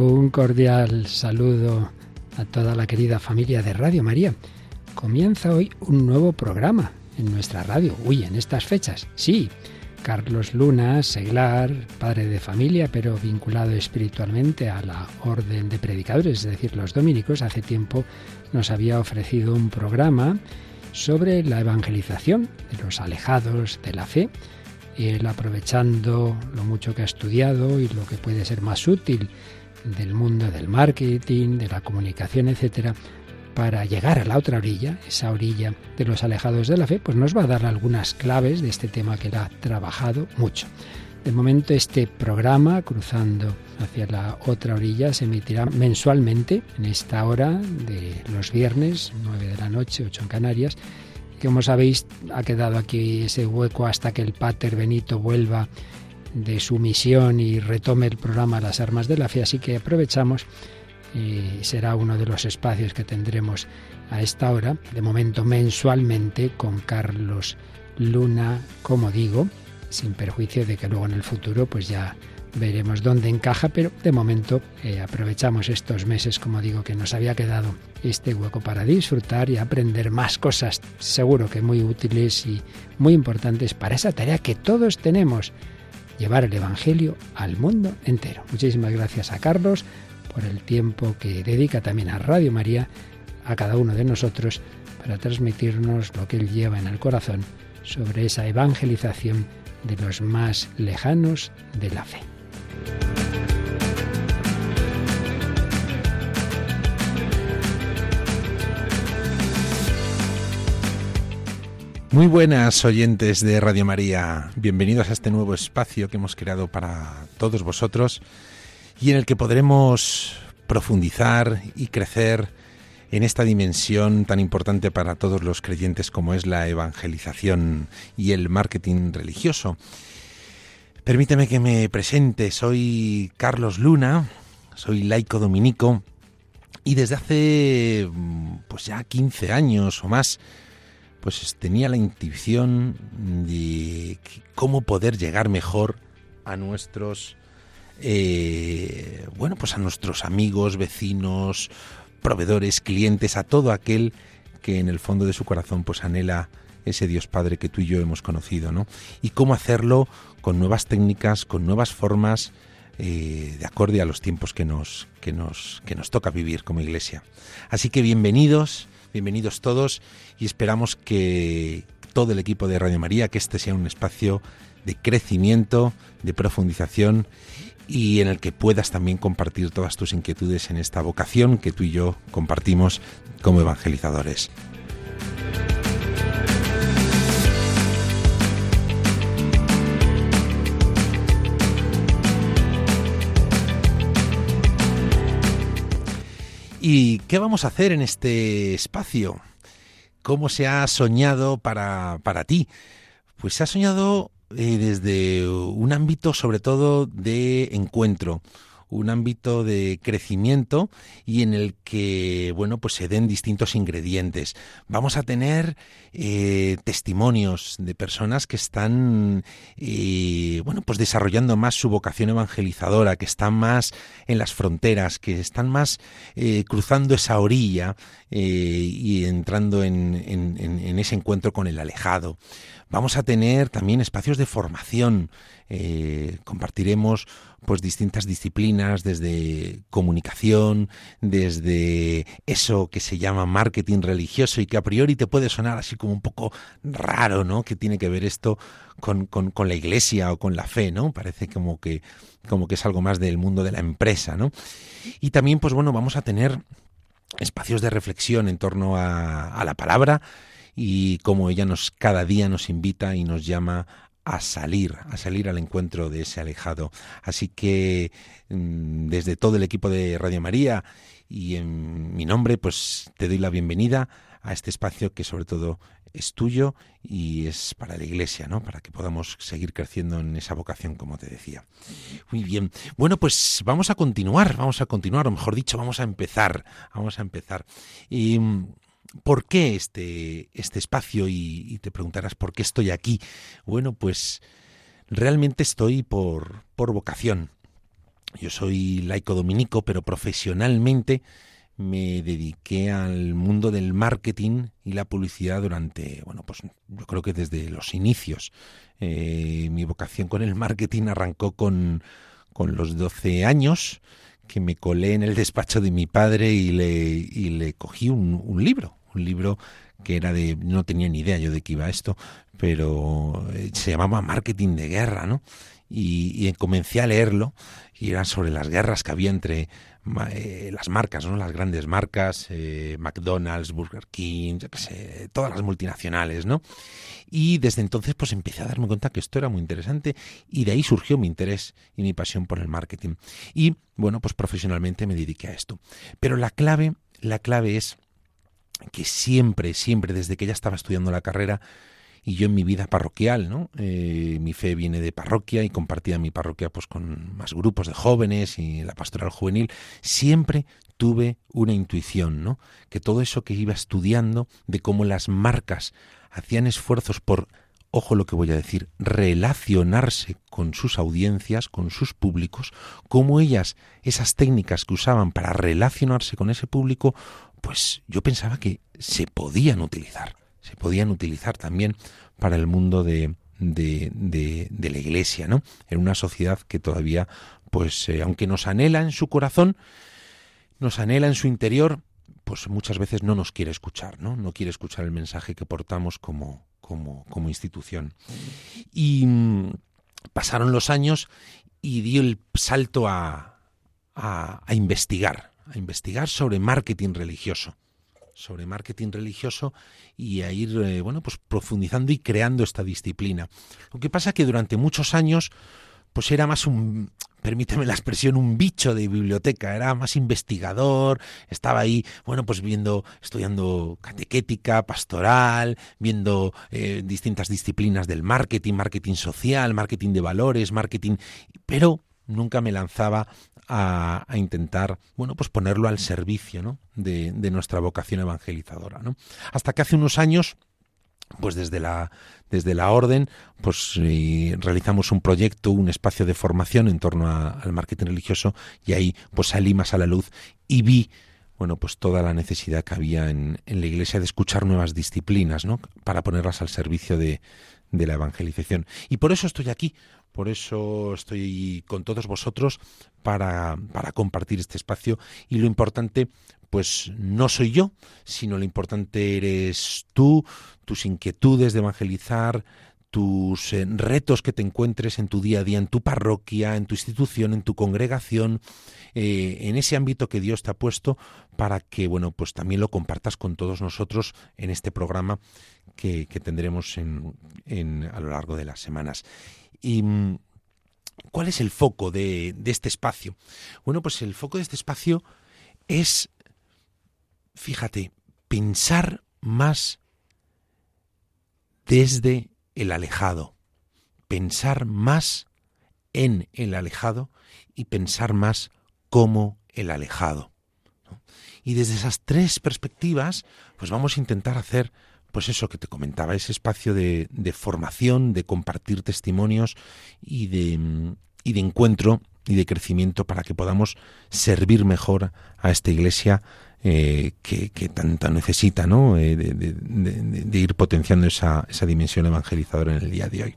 Un cordial saludo a toda la querida familia de Radio María. Comienza hoy un nuevo programa en nuestra radio. Uy, en estas fechas. Sí, Carlos Luna, seglar, padre de familia, pero vinculado espiritualmente a la orden de predicadores, es decir, los dominicos, hace tiempo nos había ofrecido un programa sobre la evangelización de los alejados de la fe. Y él aprovechando lo mucho que ha estudiado y lo que puede ser más útil del mundo del marketing, de la comunicación, etcétera, para llegar a la otra orilla, esa orilla de los alejados de la fe, pues nos va a dar algunas claves de este tema que él ha trabajado mucho. De momento este programa, Cruzando hacia la otra orilla, se emitirá mensualmente en esta hora de los viernes, 9 de la noche, 8 en Canarias. Como sabéis, ha quedado aquí ese hueco hasta que el Pater Benito vuelva de su misión y retome el programa Las Armas de la Fe, así que aprovechamos y será uno de los espacios que tendremos a esta hora, de momento mensualmente, con Carlos Luna, como digo, sin perjuicio de que luego en el futuro pues ya veremos dónde encaja, pero de momento eh, aprovechamos estos meses, como digo, que nos había quedado este hueco para disfrutar y aprender más cosas, seguro que muy útiles y muy importantes para esa tarea que todos tenemos llevar el Evangelio al mundo entero. Muchísimas gracias a Carlos por el tiempo que dedica también a Radio María, a cada uno de nosotros, para transmitirnos lo que él lleva en el corazón sobre esa evangelización de los más lejanos de la fe. Muy buenas oyentes de Radio María, bienvenidos a este nuevo espacio que hemos creado para todos vosotros y en el que podremos profundizar y crecer en esta dimensión tan importante para todos los creyentes como es la evangelización y el marketing religioso. Permíteme que me presente, soy Carlos Luna, soy laico dominico y desde hace pues ya 15 años o más pues tenía la intuición de cómo poder llegar mejor a nuestros eh, bueno pues a nuestros amigos vecinos proveedores clientes a todo aquel que en el fondo de su corazón pues anhela ese Dios Padre que tú y yo hemos conocido no y cómo hacerlo con nuevas técnicas con nuevas formas eh, de acorde a los tiempos que nos que nos que nos toca vivir como iglesia. Así que bienvenidos bienvenidos todos y esperamos que todo el equipo de Radio María, que este sea un espacio de crecimiento, de profundización y en el que puedas también compartir todas tus inquietudes en esta vocación que tú y yo compartimos como evangelizadores. ¿Y qué vamos a hacer en este espacio? ¿Cómo se ha soñado para, para ti? Pues se ha soñado eh, desde un ámbito sobre todo de encuentro, un ámbito de crecimiento y en el que, bueno, pues se den distintos ingredientes. Vamos a tener eh, testimonios de personas que están, eh, bueno, pues desarrollando más su vocación evangelizadora, que están más en las fronteras, que están más eh, cruzando esa orilla y entrando en, ese encuentro con el alejado. Vamos a tener también espacios de formación. Compartiremos pues distintas disciplinas desde comunicación, desde eso que se llama marketing religioso y que a priori te puede sonar así como un poco raro, ¿no? Que tiene que ver esto con, con, con la iglesia o con la fe, ¿no? Parece como que, como que es algo más del mundo de la empresa, ¿no? Y también, pues bueno, vamos a tener espacios de reflexión en torno a, a la palabra, y cómo ella nos cada día nos invita y nos llama a salir, a salir al encuentro de ese alejado. Así que mm, desde todo el equipo de Radio María y en mi nombre, pues te doy la bienvenida a este espacio que sobre todo es tuyo y es para la iglesia, ¿no? Para que podamos seguir creciendo en esa vocación, como te decía. Muy bien. Bueno, pues vamos a continuar, vamos a continuar, o mejor dicho, vamos a empezar, vamos a empezar. Y mm, ¿Por qué este, este espacio? Y, te preguntarás, ¿por qué estoy aquí? Bueno, pues realmente estoy por, por vocación. yo soy laico dominico, pero profesionalmente me dediqué al mundo del marketing y la publicidad durante, bueno, pues yo creo que desde los inicios. Eh, mi vocación con el marketing arrancó con, con los 12 años, que me colé en el despacho de mi padre y le, y le cogí un, un libro, un libro que era de, no tenía ni idea yo de qué iba esto, pero eh, se llamaba Marketing de Guerra, ¿no? Y, comencé a leerlo y era sobre las guerras que había entre eh, las marcas, ¿no? las grandes marcas, eh, McDonald's, Burger King, todas las multinacionales, ¿no? Y desde entonces pues empecé a darme cuenta que esto era muy interesante y de ahí surgió mi interés y mi pasión por el marketing. Y bueno, pues profesionalmente me dediqué a esto. Pero la clave, la clave es que siempre, siempre, desde que ya estaba estudiando la carrera, y yo en mi vida parroquial, ¿no? Eh, mi fe viene de parroquia y compartía mi parroquia pues con más grupos de jóvenes y la pastoral juvenil, siempre tuve una intuición, ¿no? Que todo eso que iba estudiando de cómo las marcas hacían esfuerzos por ojo lo que voy a decir, relacionarse con sus audiencias, con sus públicos, cómo ellas, esas técnicas que usaban para relacionarse con ese público, pues yo pensaba que se podían utilizar se podían utilizar también para el mundo de, de, de, la iglesia, ¿no? En una sociedad que todavía, pues, eh, aunque nos anhela en su corazón, nos anhela en su interior, pues muchas veces no nos quiere escuchar, ¿no? No quiere escuchar el mensaje que portamos como, como, como institución. Y mm, pasaron los años y dio el salto a, a, a investigar, a investigar sobre marketing religioso sobre marketing religioso y a ir eh, bueno pues profundizando y creando esta disciplina. Lo que pasa que durante muchos años pues era más un permíteme la expresión, un bicho de biblioteca, era más investigador, estaba ahí, bueno, pues viendo, estudiando catequética, pastoral, viendo eh, distintas disciplinas del marketing, marketing social, marketing de valores, marketing, pero nunca me lanzaba a, intentar, bueno, pues ponerlo al servicio ¿no? de, nuestra vocación evangelizadora. ¿no? Hasta que hace unos años, pues desde la, desde la orden, pues eh, realizamos un proyecto, un espacio de formación en torno al marketing religioso y ahí pues salí más a la luz y vi bueno, pues toda la necesidad que había en, la Iglesia de escuchar nuevas disciplinas, ¿no? Para ponerlas al servicio de la evangelización. Y por eso estoy aquí, por eso estoy con todos vosotros para, para compartir este espacio y lo importante pues no soy yo, sino lo importante eres tú, tus inquietudes de evangelizar, tus eh, retos que te encuentres en tu día a día, en tu parroquia, en tu institución, en tu congregación, eh, en ese ámbito que Dios te ha puesto para que, bueno, pues también lo compartas con todos nosotros en este programa que, tendremos en, a lo largo de las semanas. Y mm, ¿Cuál es el foco de, de, este espacio? Bueno, pues el foco de este espacio es, fíjate, pensar más desde el alejado, pensar más en el alejado y pensar más como el alejado. Y desde esas tres perspectivas, pues vamos a intentar hacer pues eso que te comentaba, ese espacio de, formación, de compartir testimonios y de, y de encuentro y de crecimiento para que podamos servir mejor a esta iglesia eh, que, que, tanto necesita ¿no? Eh, de, ir potenciando esa, esa dimensión evangelizadora en el día de hoy.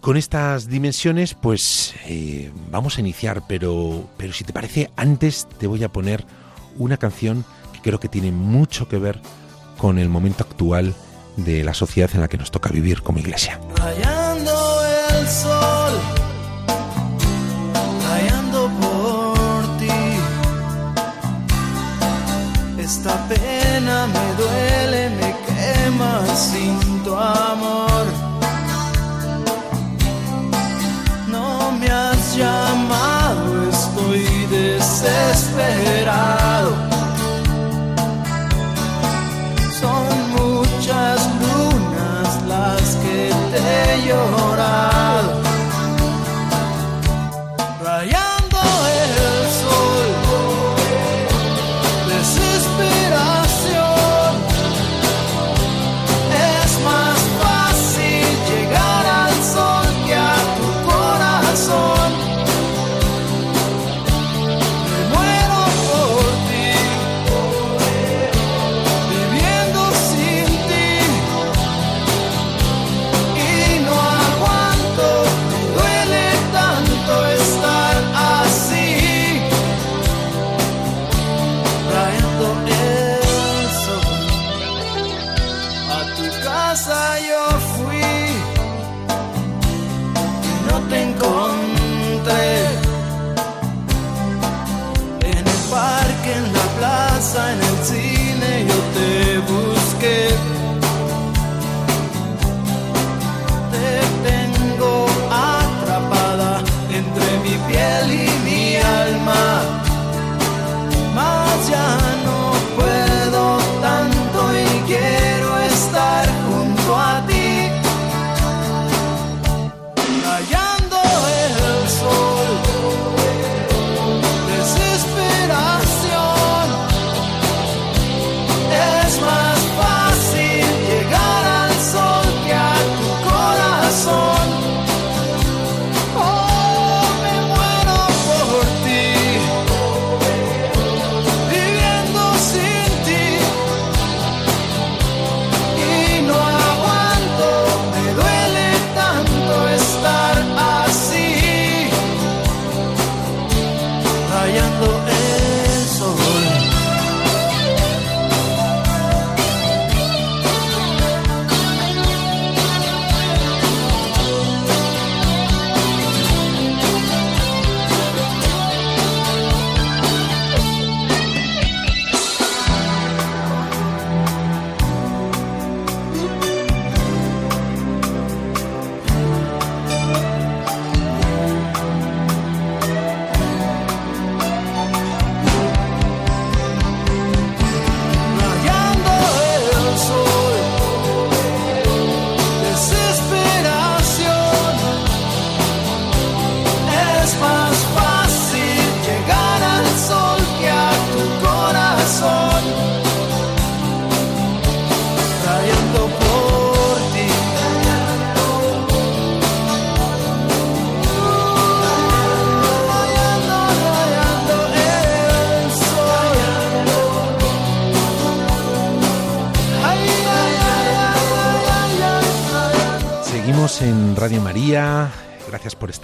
Con estas dimensiones, pues eh, vamos a iniciar, pero, pero si te parece, antes te voy a poner una canción que creo que tiene mucho que ver con el momento actual de la sociedad en la que nos toca vivir como iglesia. El sol, por ti. Esta pena me duele, me quema sin tu amor.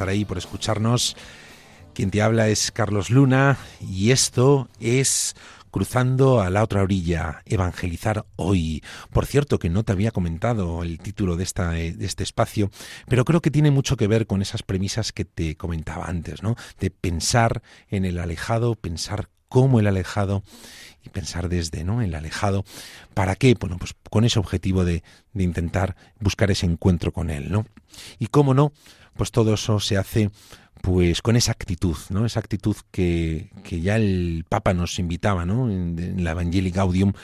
Ahí, por escucharnos. Quien te habla es Carlos Luna y esto es Cruzando a la otra orilla, evangelizar hoy. Por cierto, que no te había comentado el título de, esta, de este espacio, pero creo que tiene mucho que ver con esas premisas que te comentaba antes, ¿no? De pensar en el alejado, pensar cómo el alejado y pensar desde ¿no? el alejado. ¿Para qué? Bueno, pues con ese objetivo de, de intentar buscar ese encuentro con él, ¿no? Y cómo no, pues todo eso se hace pues con esa actitud, ¿no? Esa actitud que, que ya el Papa nos invitaba, ¿no? En, la Evangelii Gaudium,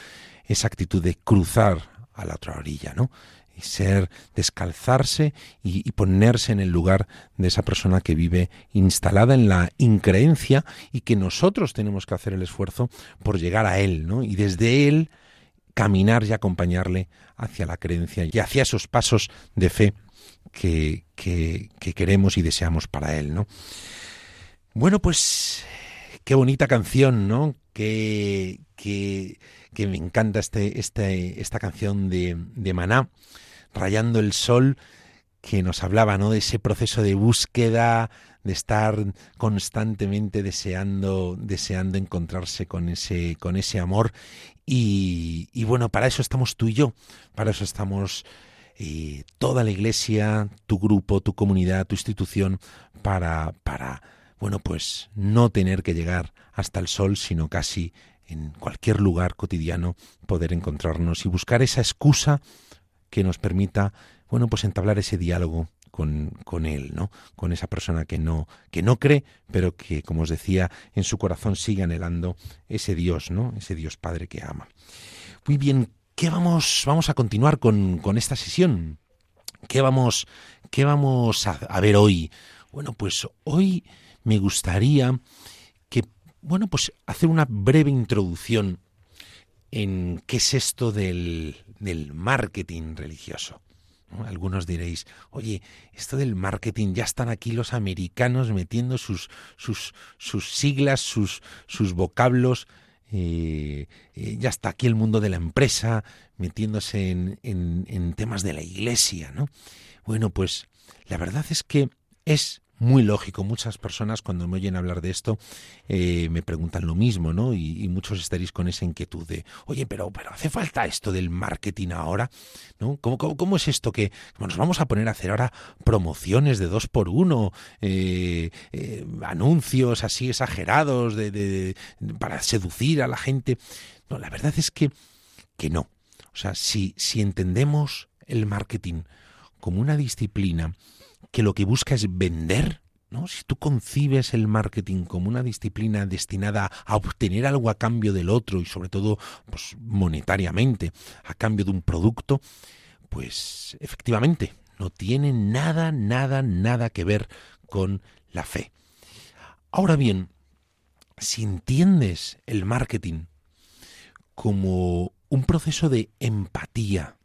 esa actitud de cruzar a la otra orilla, ¿no? Y ser, descalzarse y, y ponerse en el lugar de esa persona que vive instalada en la increencia y que nosotros tenemos que hacer el esfuerzo por llegar a él, ¿no? Y desde él caminar y acompañarle hacia la creencia y hacia esos pasos de fe que, que, que queremos y deseamos para él, ¿no? Bueno, pues qué bonita canción, ¿no? Que, que, que me encanta este, este, esta canción de, de Maná, Rayando el Sol, que nos hablaba, ¿no? De ese proceso de búsqueda, de estar constantemente deseando, deseando encontrarse con ese, con ese amor. Y, y bueno, para eso estamos tú y yo, para eso estamos eh, toda la iglesia, tu grupo, tu comunidad, tu institución, para, para, bueno, pues no tener que llegar hasta el sol, sino casi en cualquier lugar cotidiano poder encontrarnos y buscar esa excusa que nos permita, bueno, pues entablar ese diálogo con, con él, ¿no? Con esa persona que no, que no cree, pero que, como os decía, en su corazón sigue anhelando ese Dios, ¿no? Ese Dios Padre que ama. Muy bien, ¿qué vamos, vamos a continuar con, con esta sesión? ¿Qué vamos, qué vamos a, ver hoy? Bueno, pues hoy me gustaría que, bueno, pues hacer una breve introducción en qué es esto del, del marketing religioso. ¿no? Algunos diréis, oye, esto del marketing, ya están aquí los americanos metiendo sus, sus, sus siglas, sus, sus vocablos, eh, eh, ya está aquí el mundo de la empresa metiéndose en, en, en temas de la iglesia, ¿no? Bueno, pues la verdad es que es muy lógico. Muchas personas cuando me oyen hablar de esto eh, me preguntan lo mismo, ¿no? Y, muchos estaréis con esa inquietud de, oye, pero, pero ¿hace falta esto del marketing ahora? ¿No? ¿Cómo, cómo, es esto que nos vamos a poner a hacer ahora promociones de dos por uno, eh, eh, anuncios así exagerados de, para seducir a la gente? No, la verdad es que, que no. O sea, si, si entendemos el marketing como una disciplina que lo que busca es vender, ¿no? Si tú concibes el marketing como una disciplina destinada a obtener algo a cambio del otro y sobre todo pues, monetariamente, a cambio de un producto, pues efectivamente no tiene nada, nada, nada que ver con la fe. Ahora bien, si entiendes el marketing como un proceso de empatía,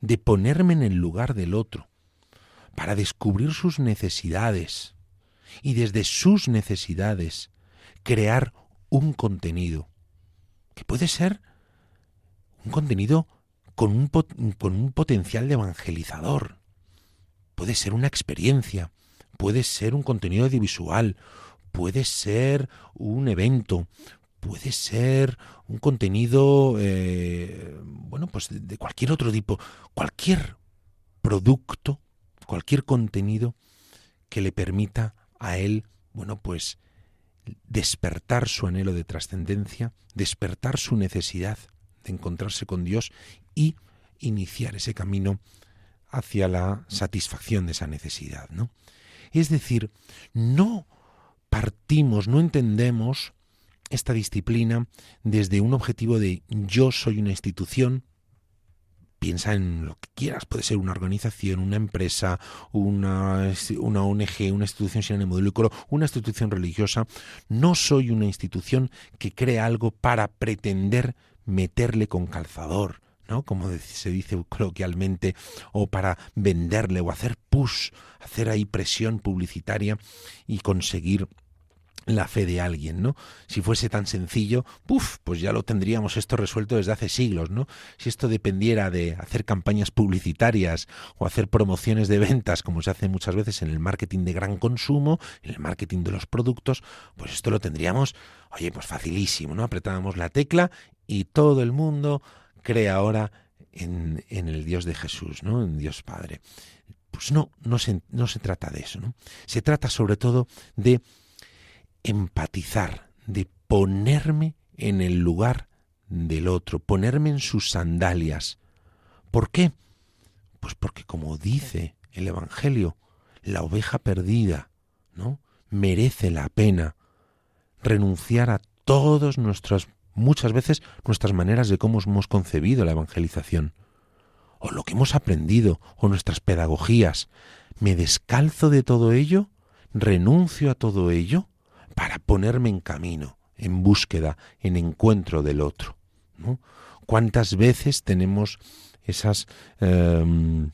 de ponerme en el lugar del otro, para descubrir sus necesidades y desde sus necesidades crear un contenido que puede ser un contenido con un, con un potencial de evangelizador. Puede ser una experiencia, puede ser un contenido audiovisual, puede ser un evento, puede ser un contenido, eh, bueno, pues de cualquier otro tipo, cualquier producto cualquier contenido que le permita a él, bueno, pues despertar su anhelo de trascendencia, despertar su necesidad de encontrarse con Dios y iniciar ese camino hacia la satisfacción de esa necesidad, ¿no? Es decir, no partimos, no entendemos esta disciplina desde un objetivo de yo soy una institución, piensa en lo que quieras, puede ser una organización, una empresa, una, una ONG, una institución sin ánimo de lucro, una institución religiosa. No soy una institución que crea algo para pretender meterle con calzador, ¿no? Como se dice coloquialmente, o para venderle o hacer push, hacer ahí presión publicitaria y conseguir la fe de alguien, ¿no? Si fuese tan sencillo, puf, pues ya lo tendríamos esto resuelto desde hace siglos, ¿no? Si esto dependiera de hacer campañas publicitarias o hacer promociones de ventas, como se hace muchas veces en el marketing de gran consumo, en el marketing de los productos, pues esto lo tendríamos, oye, pues facilísimo, ¿no? Apretábamos la tecla y todo el mundo cree ahora en, en el Dios de Jesús, ¿no? En Dios Padre. Pues no, no se, no se trata de eso, ¿no? Se trata sobre todo de empatizar, de ponerme en el lugar del otro, ponerme en sus sandalias. ¿Por qué? Pues porque como dice el Evangelio, la oveja perdida, ¿no? merece la pena renunciar a todas nuestras, muchas veces, nuestras maneras de cómo hemos concebido la evangelización, o lo que hemos aprendido, o nuestras pedagogías. ¿Me descalzo de todo ello? ¿Renuncio a todo ello? Para ponerme en camino, en búsqueda, en encuentro del otro. ¿no? ¿Cuántas veces tenemos esas em,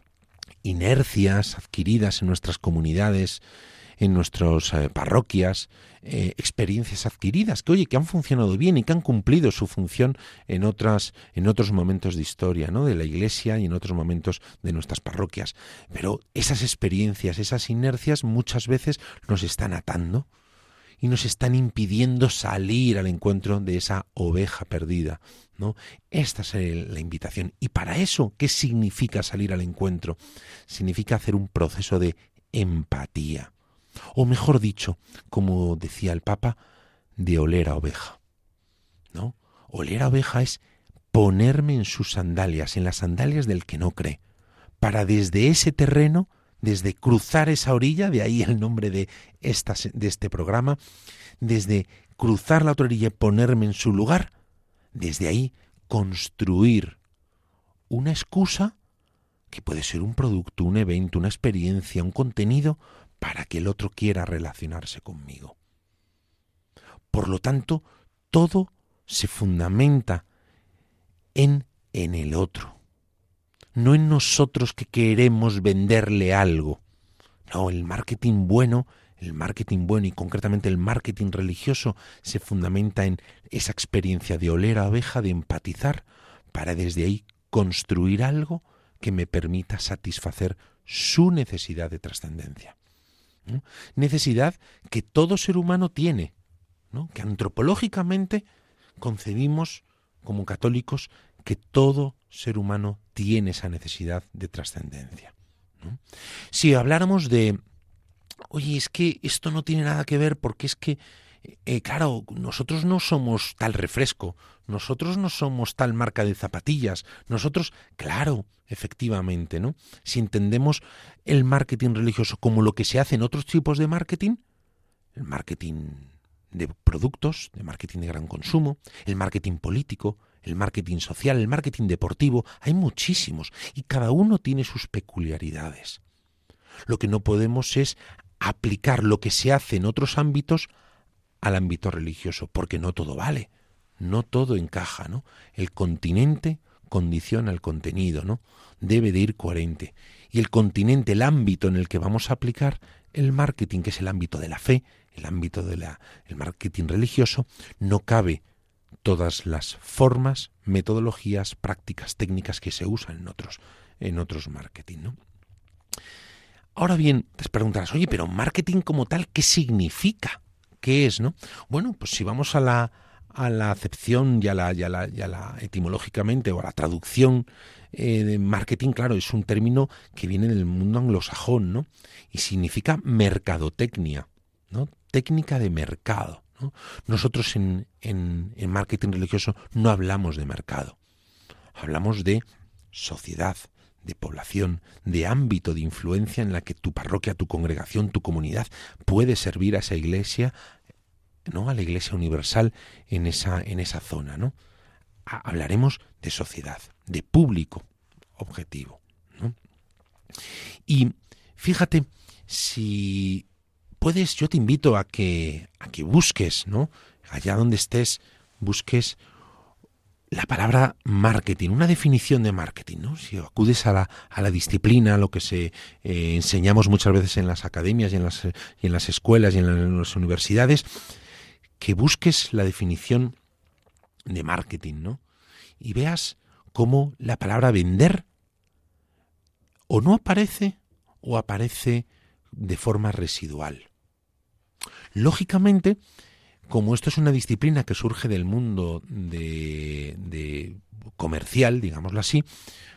inercias adquiridas en nuestras comunidades, en nuestras eh, parroquias, eh, experiencias adquiridas que oye que han funcionado bien y que han cumplido su función en otras en otros momentos de historia, ¿no? de la Iglesia y en otros momentos de nuestras parroquias. Pero esas experiencias, esas inercias muchas veces nos están atando y nos están impidiendo salir al encuentro de esa oveja perdida. ¿no? Esta es la invitación. Y para eso, ¿qué significa salir al encuentro? Significa hacer un proceso de empatía. O mejor dicho, como decía el Papa, de oler a oveja. ¿No? Oler a oveja es ponerme en sus sandalias, en las sandalias del que no cree, para desde ese terreno desde cruzar esa orilla, de ahí el nombre de, esta, de este programa, desde cruzar la otra orilla y ponerme en su lugar, desde ahí construir una excusa que puede ser un producto, un evento, una experiencia, un contenido para que el otro quiera relacionarse conmigo. Por lo tanto, todo se fundamenta en en el otro no en nosotros que queremos venderle algo. No, el marketing bueno, el marketing bueno y concretamente el marketing religioso se fundamenta en esa experiencia de oler a abeja, de empatizar, para desde ahí construir algo que me permita satisfacer su necesidad de trascendencia. Necesidad que todo ser humano tiene, ¿no? que antropológicamente concebimos como católicos que todo ser humano tiene esa necesidad de trascendencia. Si habláramos de, oye, es que esto no tiene nada que ver porque es que, eh, claro, nosotros no somos tal refresco, nosotros no somos tal marca de zapatillas, nosotros, claro, efectivamente, ¿no? Si entendemos el marketing religioso como lo que se hace en otros tipos de marketing, el marketing de productos, de marketing de gran consumo, el marketing político, el marketing social, el marketing deportivo, hay muchísimos y cada uno tiene sus peculiaridades. Lo que no podemos es aplicar lo que se hace en otros ámbitos al ámbito religioso, porque no todo vale, no todo encaja, ¿no? El continente condiciona el contenido, ¿no? Debe de ir coherente. Y el continente, el ámbito en el que vamos a aplicar el marketing, que es el ámbito de la fe, el ámbito del marketing religioso, no cabe todas las formas, metodologías, prácticas, técnicas que se usan en otros, en otros marketing. ¿no? Ahora bien, te preguntarás, oye, pero marketing como tal, ¿qué significa? ¿Qué es? ¿no? Bueno, pues si vamos a la, a la acepción y a la, la, la etimológicamente o a la traducción eh, de marketing, claro, es un término que viene del mundo anglosajón, ¿no? Y significa mercadotecnia, ¿no? Técnica de mercado. Nosotros en, marketing religioso no hablamos de mercado, hablamos de sociedad, de población, de ámbito de influencia en la que tu parroquia, tu congregación, tu comunidad puede servir a esa iglesia, ¿no? a la iglesia universal en esa, en esa zona. ¿no? Hablaremos de sociedad, de público objetivo. Y fíjate, si puedes, yo te invito a que, a que busques, ¿no? Allá donde estés, busques la palabra marketing, una definición de marketing, ¿no? Si acudes a la, a la disciplina, lo que se eh, enseñamos muchas veces en las academias y en las, y en las escuelas y en las universidades, que busques la definición de marketing, ¿no? Y veas cómo la palabra vender o no aparece o aparece de forma residual. Lógicamente, como esto es una disciplina que surge del mundo de, comercial, digámoslo así,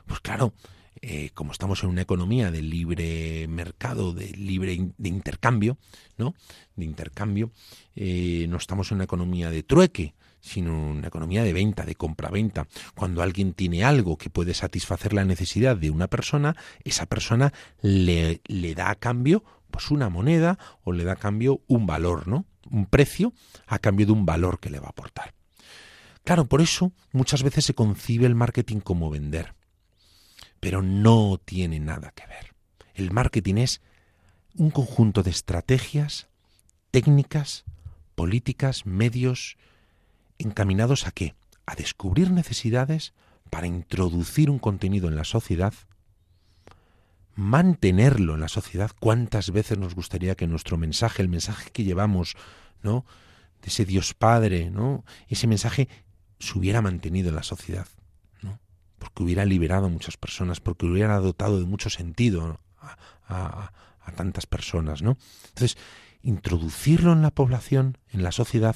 pues claro, eh, como estamos en una economía de libre mercado, de libre de intercambio, ¿no? De intercambio, eh, no estamos en una economía de trueque, sino una economía de venta, de compra-venta. Cuando alguien tiene algo que puede satisfacer la necesidad de una persona, esa persona le, le da a cambio pues una moneda o le da a cambio un valor, ¿no? Un precio a cambio de un valor que le va a aportar. Claro, por eso muchas veces se concibe el marketing como vender, pero no tiene nada que ver. El marketing es un conjunto de estrategias, técnicas, políticas, medios encaminados a qué? A descubrir necesidades para introducir un contenido en la sociedad mantenerlo en la sociedad. ¿Cuántas veces nos gustaría que nuestro mensaje, el mensaje que llevamos, ¿no? de ese Dios Padre, ¿no? ese mensaje se hubiera mantenido en la sociedad, ¿no? porque hubiera liberado a muchas personas, porque hubiera dotado de mucho sentido a, a tantas personas, ¿no? Entonces, introducirlo en la población, en la sociedad,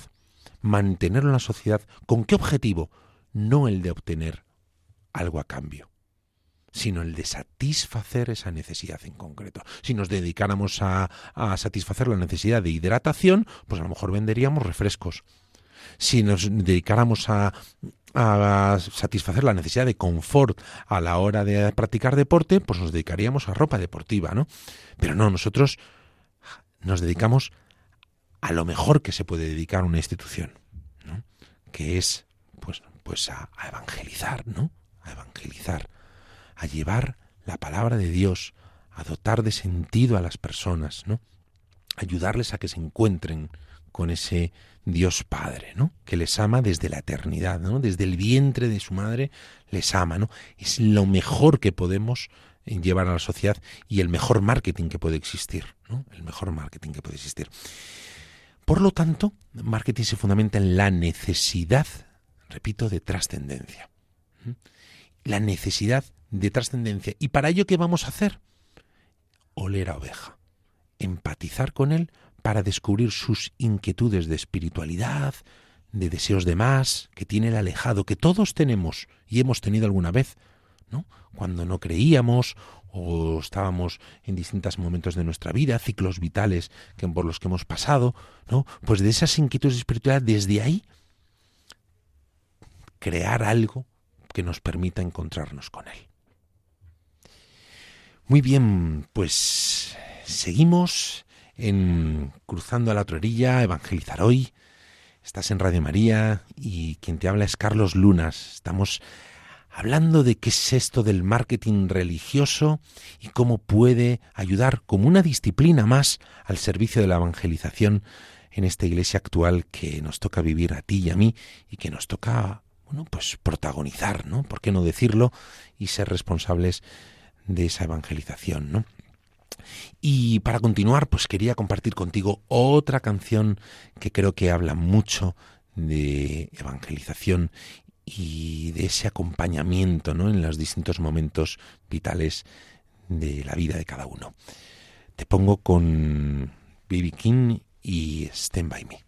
mantenerlo en la sociedad, ¿con qué objetivo? No el de obtener algo a cambio sino el de satisfacer esa necesidad en concreto. Si nos dedicáramos a, satisfacer la necesidad de hidratación, pues a lo mejor venderíamos refrescos. Si nos dedicáramos a, a satisfacer la necesidad de confort a la hora de practicar deporte, pues nos dedicaríamos a ropa deportiva, ¿no? Pero no, nosotros nos dedicamos a lo mejor que se puede dedicar una institución, ¿no? Que es, pues, pues a, a evangelizar, ¿no? A evangelizar a llevar la palabra de Dios, a dotar de sentido a las personas, ¿no? Ayudarles a que se encuentren con ese Dios Padre, ¿no? Que les ama desde la eternidad, ¿no? Desde el vientre de su madre les ama, ¿no? Es lo mejor que podemos eh, llevar a la sociedad y el mejor marketing que puede existir, ¿no? El mejor marketing que puede existir. Por lo tanto, marketing se fundamenta en la necesidad, repito, de trascendencia. La necesidad de trascendencia. ¿Y para ello qué vamos a hacer? Oler a oveja. empatizar con él para descubrir sus inquietudes de espiritualidad, de deseos de más, que tiene el alejado, que todos tenemos y hemos tenido alguna vez, ¿no? Cuando no creíamos o estábamos en distintos momentos de nuestra vida, ciclos vitales que por los que hemos pasado, ¿no? Pues de esas inquietudes espirituales, desde ahí crear algo que nos permita encontrarnos con él. Muy bien, pues seguimos en Cruzando a la otra orilla, Evangelizar hoy. Estás en Radio María y quien te habla es Carlos Lunas. Estamos hablando de qué es esto del marketing religioso y cómo puede ayudar como una disciplina más al servicio de la evangelización en esta iglesia actual que nos toca vivir a ti y a mí y que nos toca, bueno, pues protagonizar, ¿no? ¿Por qué no decirlo? Y ser responsables de esa evangelización, ¿no? Y para continuar, pues quería compartir contigo otra canción que creo que habla mucho de evangelización y de ese acompañamiento ¿no? en los distintos momentos vitales de la vida de cada uno. Te pongo con B.B. King y Stand By Me.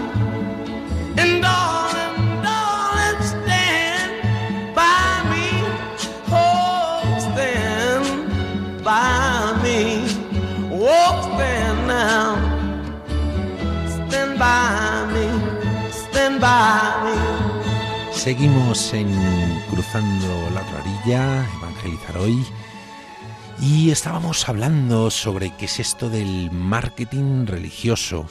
Seguimos en Cruzando la otra Evangelizar hoy. Y estábamos hablando sobre qué es esto del marketing religioso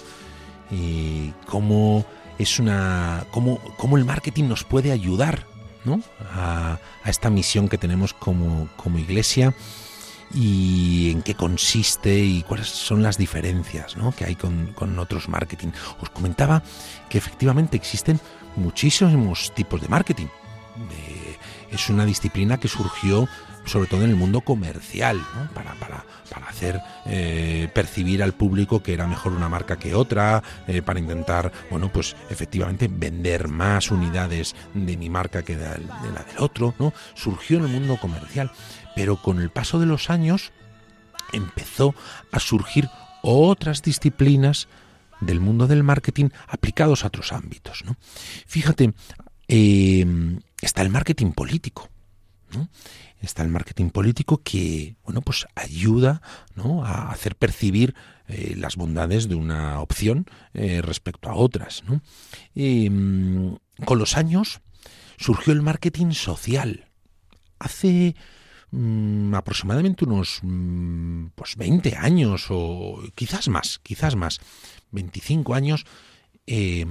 y cómo es una cómo, cómo el marketing nos puede ayudar ¿no? a, a esta misión que tenemos como, como iglesia y en qué consiste y cuáles son las diferencias ¿no? que hay con, con otros marketing. Os comentaba que efectivamente existen muchísimos tipos de marketing. Eh, es una disciplina que surgió sobre todo en el mundo comercial, ¿no? para, para, para hacer eh, percibir al público que era mejor una marca que otra, eh, para intentar, bueno, pues efectivamente vender más unidades de mi marca que de, de la del otro, ¿no? Surgió en el mundo comercial, pero con el paso de los años empezó a surgir otras disciplinas del mundo del marketing aplicados a otros ámbitos, ¿no? Fíjate, eh, está el marketing político, está el marketing político que bueno pues ayuda a hacer percibir eh, las bondades de una opción eh, respecto a otras ¿no? mm, con los años surgió el marketing social hace mm, aproximadamente unos mm, pues 20 años o quizás más quizás más 25 años eh,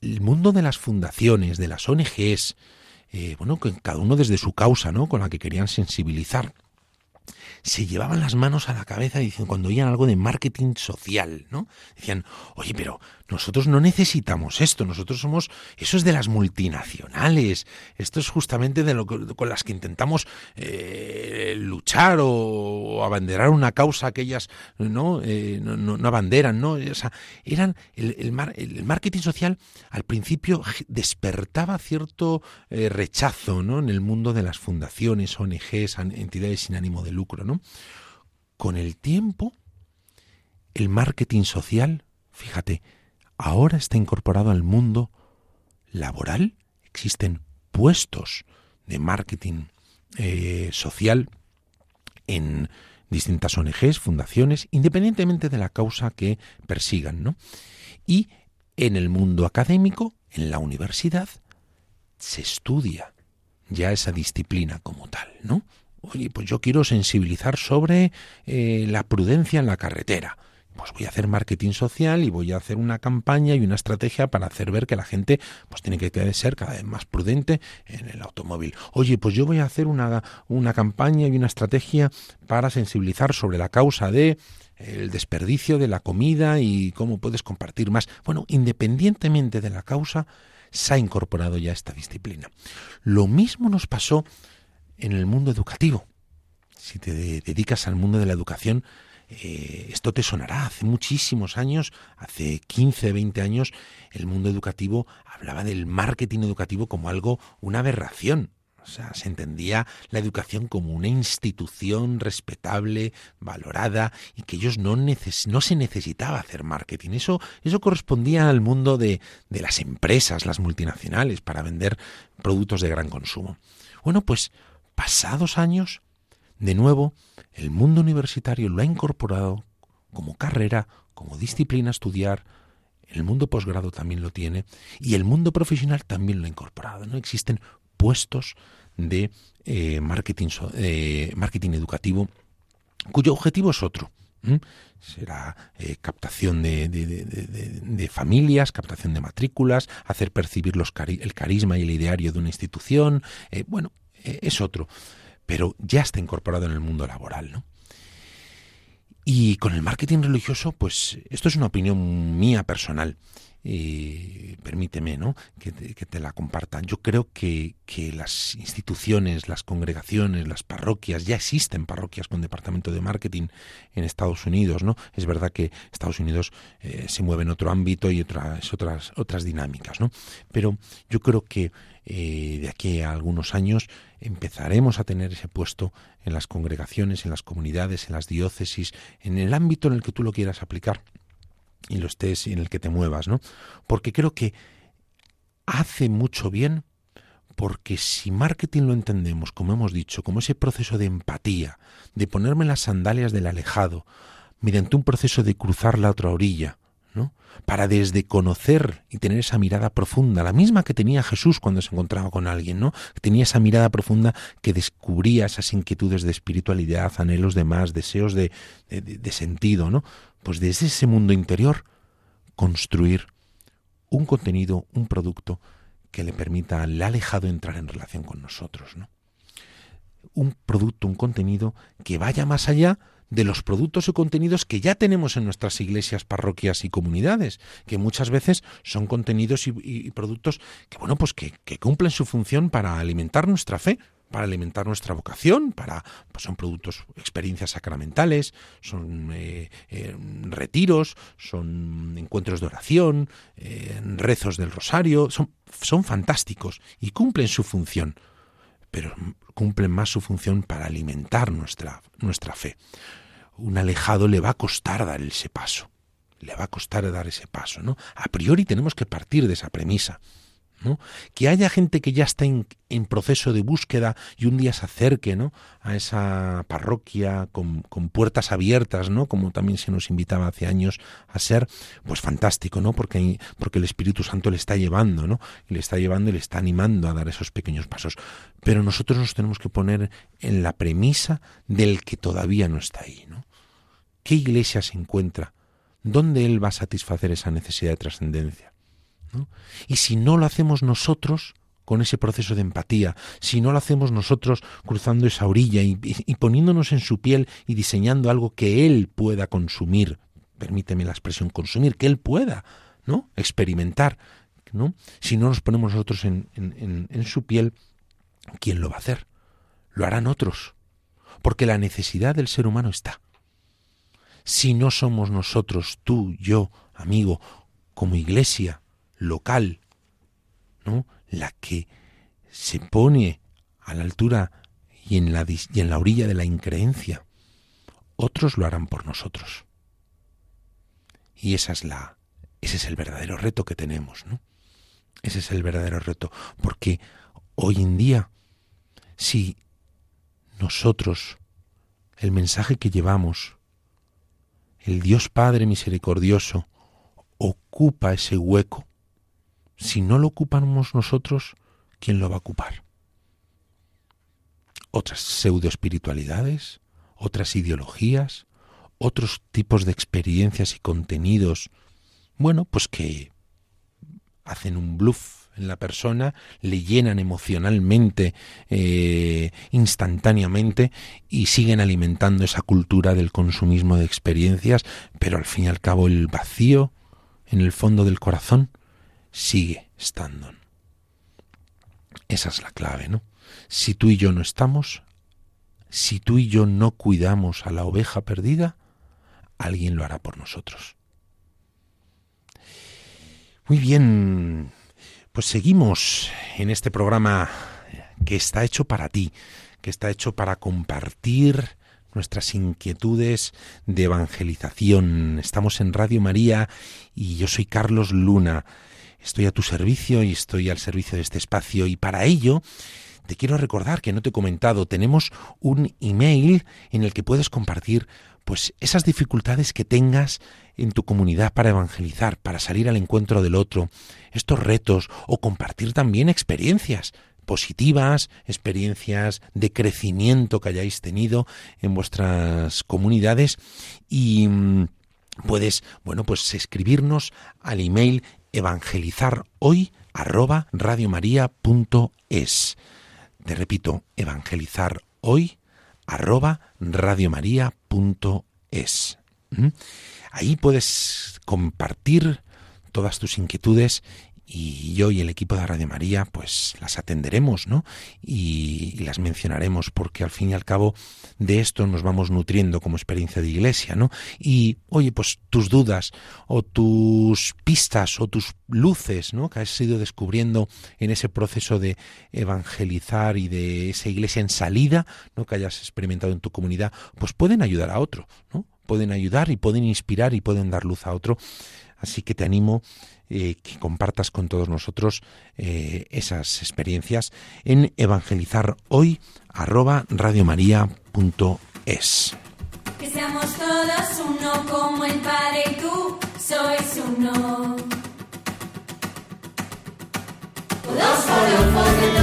el mundo de las fundaciones de las ONGs eh, bueno, cada uno desde su causa, ¿no? Con la que querían sensibilizar. Se llevaban las manos a la cabeza diciendo, cuando oían algo de marketing social, ¿no? Decían, oye, pero nosotros no necesitamos esto, nosotros somos, eso es de las multinacionales, esto es justamente de lo con las que intentamos eh, luchar o, abanderar una causa que ellas no, eh, no, no, abanderan, ¿no? O sea, eran el, el, marketing social al principio despertaba cierto eh, rechazo, ¿no? En el mundo de las fundaciones, ONGs, entidades sin ánimo de lucro, Con el tiempo, el marketing social, fíjate, ahora está incorporado al mundo laboral. Existen puestos de marketing eh, social en distintas ONGs, fundaciones, independientemente de la causa que persigan, ¿no? Y en el mundo académico, en la universidad, se estudia ya esa disciplina como tal, ¿no? Oye, pues yo quiero sensibilizar sobre eh, la prudencia en la carretera pues voy a hacer marketing social y voy a hacer una campaña y una estrategia para hacer ver que la gente pues tiene que ser cada vez más prudente en el automóvil. Oye, pues yo voy a hacer una, una campaña y una estrategia para sensibilizar sobre la causa de el desperdicio de la comida y cómo puedes compartir más. Bueno, independientemente de la causa, se ha incorporado ya esta disciplina. Lo mismo nos pasó en el mundo educativo. Si te dedicas al mundo de la educación, eh, esto te sonará. Hace muchísimos años, hace 15, 20 años, el mundo educativo hablaba del marketing educativo como algo, una aberración. O sea, se entendía la educación como una institución respetable, valorada, y que ellos no, no se necesitaba hacer marketing. Eso, eso correspondía al mundo de, de las empresas, las multinacionales, para vender productos de gran consumo. Bueno, pues pasados años, de nuevo, el mundo universitario lo ha incorporado como carrera, como disciplina a estudiar, el mundo posgrado también lo tiene y el mundo profesional también lo ha incorporado. ¿no? Existen puestos de eh, marketing, eh, marketing educativo cuyo objetivo es otro. Será eh, captación de, familias, captación de matrículas, hacer percibir el carisma y el ideario de una institución. bueno, es otro pero ya está incorporado en el mundo laboral, ¿no? Y con el marketing religioso, pues esto es una opinión mía personal. Y permíteme ¿no? que, te, la compartan. Yo creo que, que, las instituciones, las congregaciones, las parroquias, ya existen parroquias con departamento de marketing en Estados Unidos. ¿no? Es verdad que Estados Unidos eh, se mueve en otro ámbito y otras, otras, otras dinámicas. ¿no? Pero yo creo que eh, de aquí a algunos años empezaremos a tener ese puesto en las congregaciones, en las comunidades, en las diócesis, en el ámbito en el que tú lo quieras aplicar y lo estés y en el que te muevas, ¿no? Porque creo que hace mucho bien porque si marketing lo entendemos, como hemos dicho, como ese proceso de empatía, de ponerme las sandalias del alejado, mediante un proceso de cruzar la otra orilla, para desde conocer y tener esa mirada profunda, la misma que tenía Jesús cuando se encontraba con alguien, ¿no? Tenía esa mirada profunda que descubría esas inquietudes de espiritualidad, anhelos de más, deseos de, de sentido, ¿no? Pues desde ese mundo interior construir un contenido, un producto que le permita al alejado entrar en relación con nosotros, ¿no? Un producto, un contenido que vaya más allá de los productos y contenidos que ya tenemos en nuestras iglesias, parroquias y comunidades, que muchas veces son contenidos y, productos que, bueno, pues que, cumplen su función para alimentar nuestra fe, para alimentar nuestra vocación, para pues son productos, experiencias sacramentales, son eh, eh, retiros, son encuentros de oración, eh, rezos del rosario, son, son fantásticos y cumplen su función, pero cumplen más su función para alimentar nuestra, nuestra fe un alejado le va a costar dar ese paso. Le va a costar dar ese paso, ¿no? A priori tenemos que partir de esa premisa. Que haya gente que ya está en, proceso de búsqueda y un día se acerque ¿no? a esa parroquia con, puertas abiertas, ¿no? como también se nos invitaba hace años a ser, pues fantástico, ¿no? porque, porque el Espíritu Santo le está llevando, ¿no? y le está llevando y le está animando a dar esos pequeños pasos. Pero nosotros nos tenemos que poner en la premisa del que todavía no está ahí. ¿no? ¿Qué iglesia se encuentra? ¿Dónde Él va a satisfacer esa necesidad de trascendencia? Y si no lo hacemos nosotros, con ese proceso de empatía, si no lo hacemos nosotros cruzando esa orilla y, poniéndonos en su piel y diseñando algo que Él pueda consumir, permíteme la expresión consumir, que Él pueda, ¿no? Experimentar, ¿no? Si no nos ponemos nosotros en, en, en su piel, ¿quién lo va a hacer? Lo harán otros, porque la necesidad del ser humano está. Si no somos nosotros, tú, yo, amigo, como iglesia local, ¿no? La que se pone a la altura y en la, y en la orilla de la increencia, otros lo harán por nosotros. Y esa es la, ese es el verdadero reto que tenemos, ¿no? Ese es el verdadero reto, porque hoy en día, si nosotros, el mensaje que llevamos, el Dios Padre misericordioso, ocupa ese hueco, si no lo ocupamos nosotros, ¿quién lo va a ocupar? Otras pseudoespiritualidades, otras ideologías, otros tipos de experiencias y contenidos, bueno, pues que hacen un bluff en la persona, le llenan emocionalmente, eh, instantáneamente, y siguen alimentando esa cultura del consumismo de experiencias, pero al fin y al cabo el vacío en el fondo del corazón sigue estando. Esa es la clave, ¿no? Si tú y yo no estamos, si tú y yo no cuidamos a la oveja perdida, alguien lo hará por nosotros. Muy bien, pues seguimos en este programa que está hecho para ti, que está hecho para compartir nuestras inquietudes de evangelización. Estamos en Radio María y yo soy Carlos Luna. Estoy a tu servicio y estoy al servicio de este espacio y para ello te quiero recordar que no te he comentado, tenemos un email en el que puedes compartir pues esas dificultades que tengas en tu comunidad para evangelizar, para salir al encuentro del otro, estos retos o compartir también experiencias positivas, experiencias de crecimiento que hayáis tenido en vuestras comunidades y mm, puedes, bueno, pues escribirnos al email evangelizarhoy arroba radiomaria.es. Te repito, evangelizarhoy arroba radiomaria.es. ¿Mm? Ahí puedes compartir todas tus inquietudes y yo y el equipo de Radio María pues las atenderemos, ¿no? Y, las mencionaremos porque al fin y al cabo de esto nos vamos nutriendo como experiencia de iglesia, ¿no? Y oye, pues tus dudas o tus pistas o tus luces, ¿no? Que has ido descubriendo en ese proceso de evangelizar y de esa iglesia en salida, ¿no? Que hayas experimentado en tu comunidad, pues pueden ayudar a otro, ¿no? Pueden ayudar y pueden inspirar y pueden dar luz a otro. Así que te animo eh, que compartas con todos nosotros eh, esas experiencias en evangelizar hoy arroba radiomaria.es. Que seamos todos uno como el Padre y tú sois uno. Todos,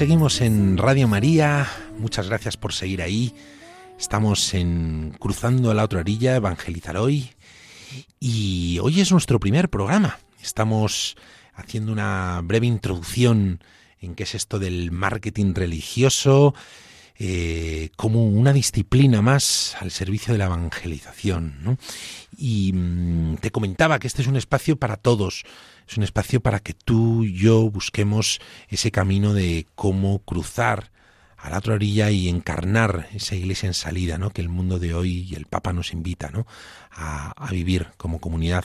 seguimos en Radio María. Muchas gracias por seguir ahí. Estamos en Cruzando a la otra orilla, Evangelizar hoy. Y hoy es nuestro primer programa. Estamos haciendo una breve introducción en qué es esto del marketing religioso, eh, como una disciplina más al servicio de la evangelización. Y mm, te comentaba que este es un espacio para todos, es un espacio para que tú y yo busquemos ese camino de cómo cruzar a la otra orilla y encarnar esa iglesia en salida, ¿no? Que el mundo de hoy y el Papa nos invita, ¿no? A, a, vivir como comunidad.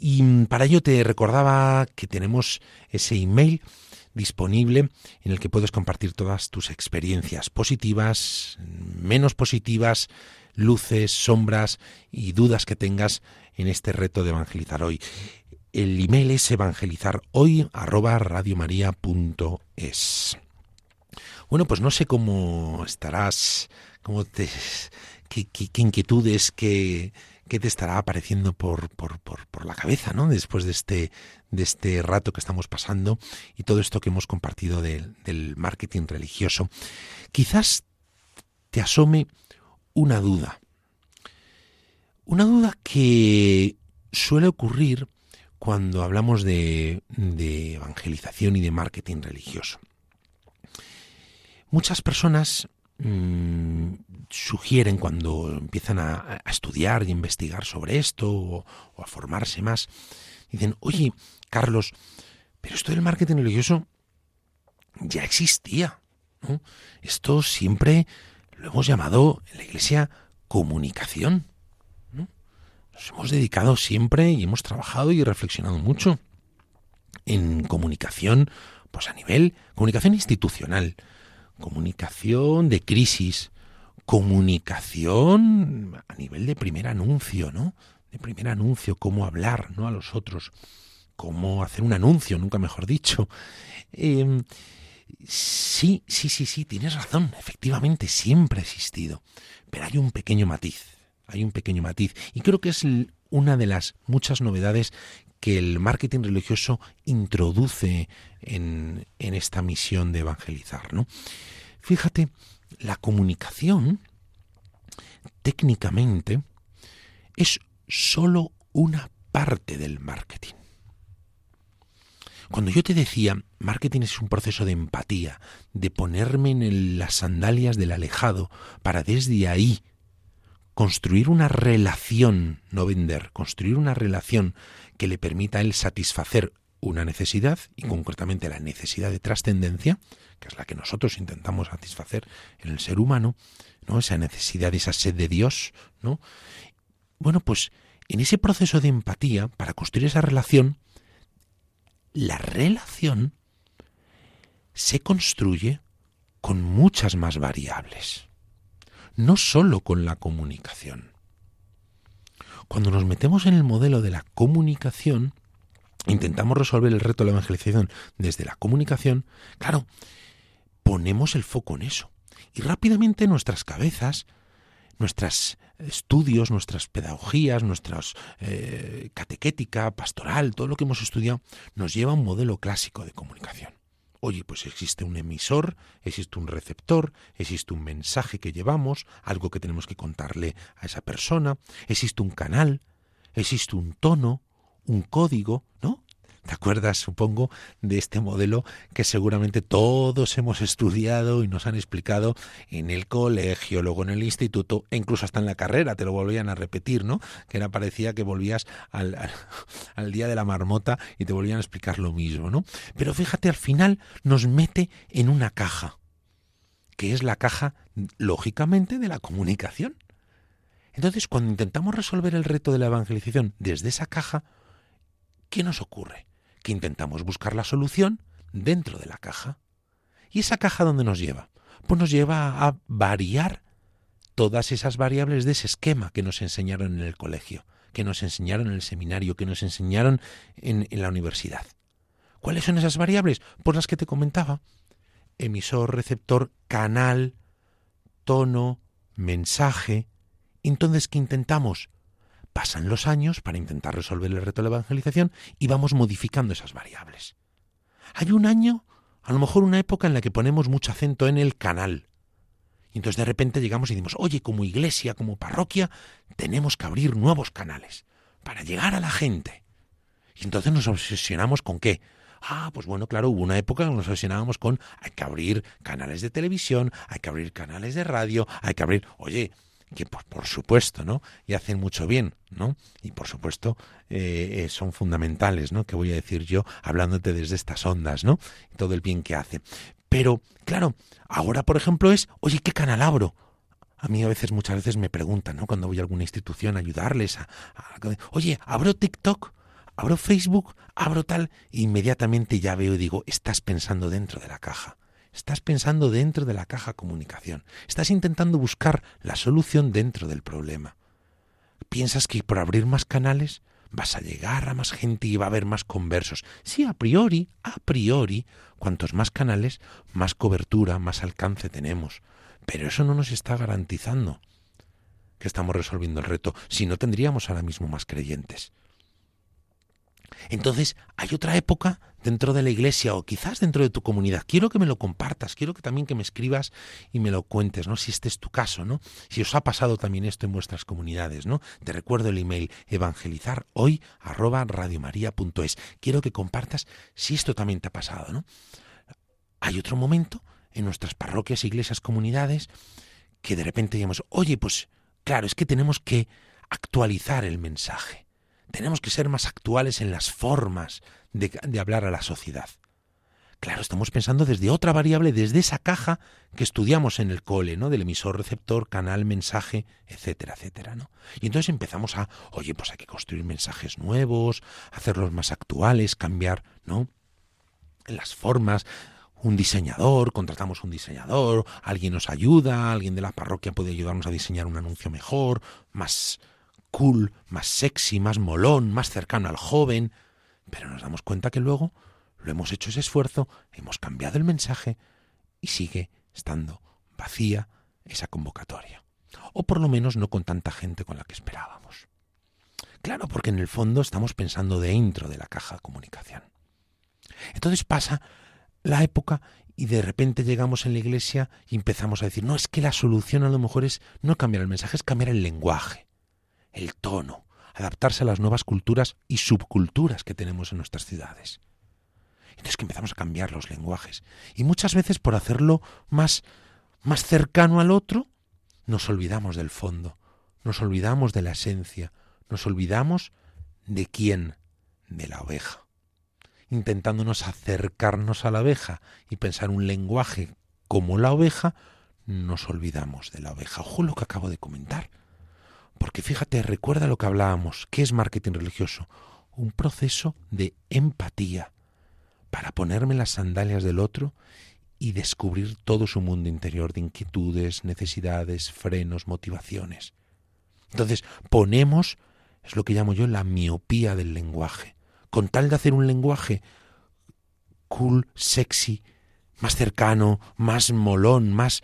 Y para ello te recordaba que tenemos ese email disponible en el que puedes compartir todas tus experiencias positivas, menos positivas, luces, sombras y dudas que tengas en este reto de evangelizar hoy. El email es evangelizarhoy@radiomaria.es. Bueno, pues no sé cómo estarás, cómo te, qué, inquietudes, qué, qué, te estará apareciendo por, por, por, la cabeza, ¿no? Después de este, de este rato que estamos pasando y todo esto que hemos compartido de, del marketing religioso. Quizás te asome una duda. Una duda que suele ocurrir cuando hablamos de, evangelización y de marketing religioso. Muchas personas mmm, sugieren cuando empiezan a, estudiar y investigar sobre esto o, a formarse más, dicen, oye, Carlos, pero esto del marketing religioso ya existía. Esto siempre lo hemos llamado en la iglesia comunicación hemos dedicado siempre y hemos trabajado y reflexionado mucho en comunicación, pues a nivel comunicación institucional, comunicación de crisis, comunicación a nivel de primer anuncio, ¿no? De primer anuncio, cómo hablar, ¿no? A los otros, cómo hacer un anuncio, nunca mejor dicho. Eh, sí, sí, sí, sí, tienes razón, efectivamente, siempre ha existido, pero hay un pequeño matiz hay un pequeño matiz y creo que es una de las muchas novedades que el marketing religioso introduce en, en esta misión de evangelizar. ¿no? Fíjate, la comunicación técnicamente es sólo una parte del marketing. Cuando yo te decía, marketing es un proceso de empatía, de ponerme en las sandalias del alejado para desde ahí construir una relación, no vender, construir una relación que le permita a él satisfacer una necesidad, y concretamente la necesidad de trascendencia, que es la que nosotros intentamos satisfacer en el ser humano, ¿no? Esa necesidad, esa sed de Dios, ¿no? Bueno, pues en ese proceso de empatía, para construir esa relación, la relación se construye con muchas más variables no sólo con la comunicación. Cuando nos metemos en el modelo de la comunicación, intentamos resolver el reto de la evangelización desde la comunicación, claro, ponemos el foco en eso. Y rápidamente nuestras cabezas, nuestros estudios, nuestras pedagogías, nuestras eh, catequética, pastoral, todo lo que hemos estudiado, nos lleva a un modelo clásico de comunicación. Oye, pues existe un emisor, existe un receptor, existe un mensaje que llevamos, algo que tenemos que contarle a esa persona, existe un canal, existe un tono, un código, ¿no? ¿Te acuerdas, supongo, de este modelo que seguramente todos hemos estudiado y nos han explicado en el colegio, luego en el instituto, e incluso hasta en la carrera, te lo volvían a repetir, ¿no? Que era parecía que volvías al, al, al día de la marmota y te volvían a explicar lo mismo, ¿no? Pero fíjate, al final nos mete en una caja, que es la caja, lógicamente, de la comunicación. Entonces, cuando intentamos resolver el reto de la evangelización desde esa caja, ¿qué nos ocurre? Que intentamos buscar la solución dentro de la caja. ¿Y esa caja dónde nos lleva? Pues nos lleva a variar todas esas variables de ese esquema que nos enseñaron en el colegio, que nos enseñaron en el seminario, que nos enseñaron en, la universidad. ¿Cuáles son esas variables? Pues las que te comentaba. Emisor, receptor, canal, tono, mensaje. Entonces, ¿qué intentamos? Pasan los años para intentar resolver el reto de la evangelización y vamos modificando esas variables. Hay un año A lo mejor una época en la que ponemos mucho acento en el canal. Y entonces de repente llegamos y decimos, oye, como iglesia, como parroquia, tenemos que abrir nuevos canales para llegar a la gente. Y entonces nos obsesionamos con qué? Ah, pues bueno, claro, hubo una época en que nos obsesionábamos con hay que abrir canales de televisión, hay que abrir canales de radio, hay que abrir, oye, que por, por, supuesto, ¿no? Y hacen mucho bien, ¿no? Y por supuesto eh, son fundamentales, ¿no? Que voy a decir yo hablándote desde estas ondas, ¿no? Todo el bien que hace. Pero, claro, ahora, por ejemplo, es, oye, ¿qué canal abro? A mí a veces, muchas veces me preguntan, ¿no? Cuando voy a alguna institución a ayudarles a, oye, ¿abro TikTok? abro Facebook, abro tal, inmediatamente ya veo y digo, estás pensando dentro de la caja. Estás pensando dentro de la caja comunicación. Estás intentando buscar la solución dentro del problema. ¿Piensas que por abrir más canales vas a llegar a más gente y va a haber más conversos? Sí, a priori, a priori, cuantos más canales, más cobertura, más alcance tenemos. Pero eso no nos está garantizando que estamos resolviendo el reto, si no tendríamos ahora mismo más creyentes. Entonces, hay otra época dentro de la iglesia o quizás dentro de tu comunidad. Quiero que me lo compartas, quiero que también que me escribas y me lo cuentes, ¿no? Si este es tu caso, ¿no? Si os ha pasado también esto en vuestras comunidades, ¿no? Te recuerdo el email evangelizar hoy Quiero que compartas si esto también te ha pasado, ¿no? Hay otro momento en nuestras parroquias, iglesias, comunidades que de repente digamos, oye, pues claro, es que tenemos que actualizar el mensaje. Tenemos que ser más actuales en las formas de, hablar a la sociedad. Claro, estamos pensando desde otra variable, desde esa caja que estudiamos en el cole, ¿no? Del emisor, receptor, canal, mensaje, etcétera, etcétera, ¿no? Y entonces empezamos a, oye, pues hay que construir mensajes nuevos, hacerlos más actuales, cambiar, ¿no? Las formas, un diseñador, contratamos un diseñador, alguien nos ayuda, alguien de la parroquia puede ayudarnos a diseñar un anuncio mejor, más cool, más sexy, más molón, más cercano al joven, pero nos damos cuenta que luego lo hemos hecho ese esfuerzo, hemos cambiado el mensaje y sigue estando vacía esa convocatoria. O por lo menos no con tanta gente con la que esperábamos. Claro, porque en el fondo estamos pensando dentro de la caja de comunicación. Entonces pasa la época y de repente llegamos en la iglesia y empezamos a decir, no, es que la solución a lo mejor es no cambiar el mensaje, es cambiar el lenguaje el tono, adaptarse a las nuevas culturas y subculturas que tenemos en nuestras ciudades. Entonces que empezamos a cambiar los lenguajes. Y muchas veces por hacerlo más, más cercano al otro, nos olvidamos del fondo, nos olvidamos de la esencia, nos olvidamos de quién, de la oveja. Intentándonos acercarnos a la oveja y pensar un lenguaje como la oveja, nos olvidamos de la oveja. Ojo lo que acabo de comentar. Porque fíjate, recuerda lo que hablábamos. ¿Qué es marketing religioso? Un proceso de empatía para ponerme las sandalias del otro y descubrir todo su mundo interior de inquietudes, necesidades, frenos, motivaciones. Entonces, ponemos, es lo que llamo yo la miopía del lenguaje. Con tal de hacer un lenguaje cool, sexy, más cercano, más molón, más...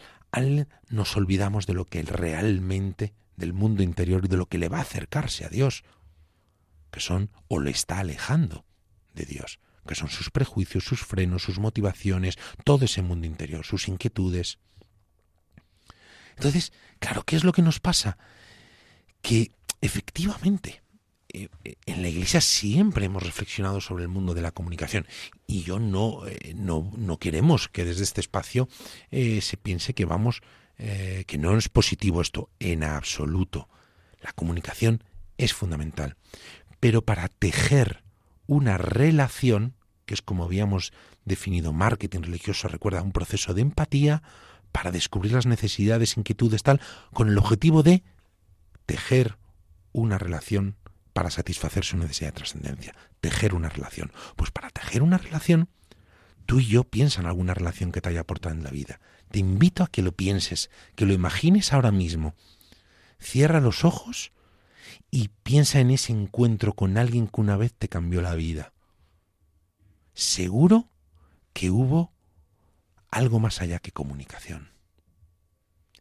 nos olvidamos de lo que realmente del mundo interior y de lo que le va a acercarse a Dios, que son o le está alejando de Dios, que son sus prejuicios, sus frenos, sus motivaciones, todo ese mundo interior, sus inquietudes. Entonces, claro, ¿qué es lo que nos pasa? Que efectivamente eh, eh, en la iglesia siempre hemos reflexionado sobre el mundo de la comunicación y yo no, eh, no, no queremos que desde este espacio se piense que vamos eh, que no es positivo esto en absoluto. La comunicación es fundamental. Pero para tejer una relación, que es como habíamos definido marketing religioso, recuerda, un proceso de empatía para descubrir las necesidades, inquietudes, tal, con el objetivo de tejer una relación para satisfacer su necesidad de trascendencia. Tejer una relación. Pues para tejer una relación, tú y yo piensa en alguna relación que te haya aportado en la vida. Te invito a que lo pienses, que lo imagines ahora mismo. Cierra los ojos y piensa en ese encuentro con alguien que una vez te cambió la vida. Seguro que hubo algo más allá que comunicación.